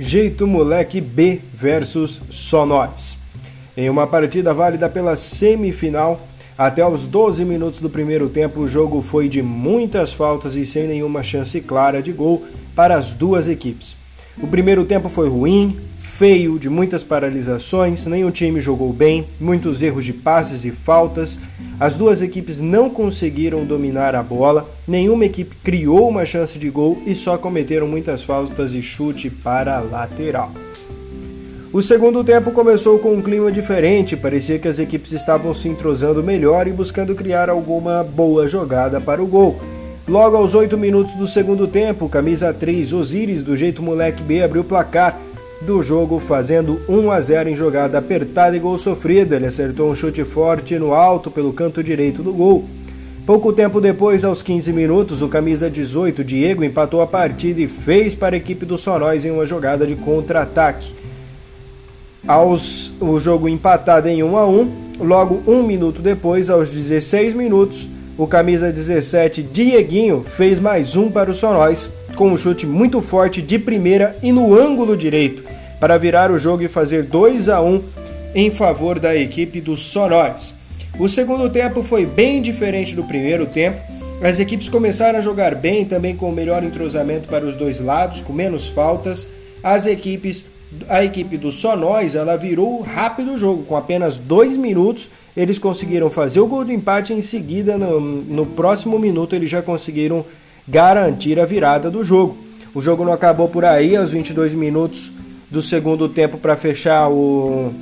Jeito Moleque B versus Só Nós. Em uma partida válida pela semifinal, até os 12 minutos do primeiro tempo, o jogo foi de muitas faltas e sem nenhuma chance clara de gol para as duas equipes. O primeiro tempo foi ruim, feio, de muitas paralisações, nenhum time jogou bem, muitos erros de passes e faltas. As duas equipes não conseguiram dominar a bola, nenhuma equipe criou uma chance de gol e só cometeram muitas faltas e chute para a lateral. O segundo tempo começou com um clima diferente, parecia que as equipes estavam se entrosando melhor e buscando criar alguma boa jogada para o gol. Logo aos 8 minutos do segundo tempo, camisa 3 Osiris, do jeito moleque B, abriu o placar do jogo, fazendo 1 a 0 em jogada apertada e gol sofrido. Ele acertou um chute forte no alto pelo canto direito do gol. Pouco tempo depois, aos 15 minutos, o camisa 18, Diego, empatou a partida e fez para a equipe do Sonóis em uma jogada de contra-ataque. Aos o jogo empatado em 1 a 1, logo um minuto depois, aos 16 minutos, o camisa 17, Dieguinho, fez mais um para o Sonóis com um chute muito forte de primeira e no ângulo direito, para virar o jogo e fazer 2 a 1 em favor da equipe dos Sonóis. O segundo tempo foi bem diferente do primeiro tempo. As equipes começaram a jogar bem, também com melhor entrosamento para os dois lados, com menos faltas. As equipes, a equipe dos Sonóis, ela virou rápido o jogo, com apenas dois minutos eles conseguiram fazer o gol de empate em seguida, no, no próximo minuto eles já conseguiram garantir a virada do jogo. O jogo não acabou por aí, aos 22 minutos do segundo tempo para fechar o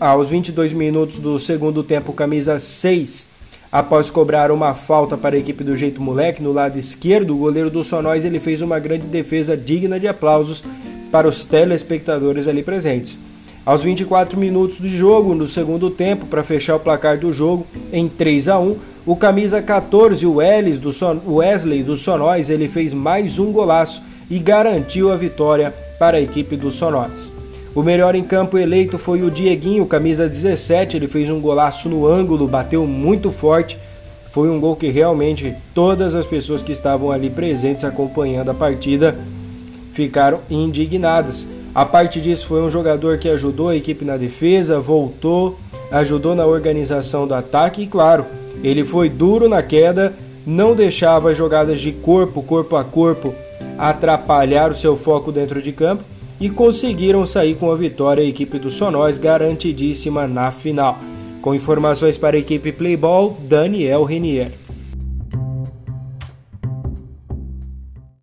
aos 22 minutos do segundo tempo, camisa 6, após cobrar uma falta para a equipe do Jeito Moleque no lado esquerdo, o goleiro do Sonóis ele fez uma grande defesa digna de aplausos para os telespectadores ali presentes. Aos 24 minutos de jogo, no segundo tempo, para fechar o placar do jogo em 3 a 1, o camisa 14, o Wesley do Sonóis, ele fez mais um golaço e garantiu a vitória para a equipe do Sonóis. O melhor em campo eleito foi o Dieguinho, camisa 17, ele fez um golaço no ângulo, bateu muito forte. Foi um gol que realmente todas as pessoas que estavam ali presentes acompanhando a partida ficaram indignadas. A parte disso foi um jogador que ajudou a equipe na defesa, voltou, ajudou na organização do ataque e claro, ele foi duro na queda, não deixava jogadas de corpo, corpo a corpo, atrapalhar o seu foco dentro de campo e conseguiram sair com a vitória a equipe do Sonóis garantidíssima na final. Com informações para a equipe Playball, Daniel Renier.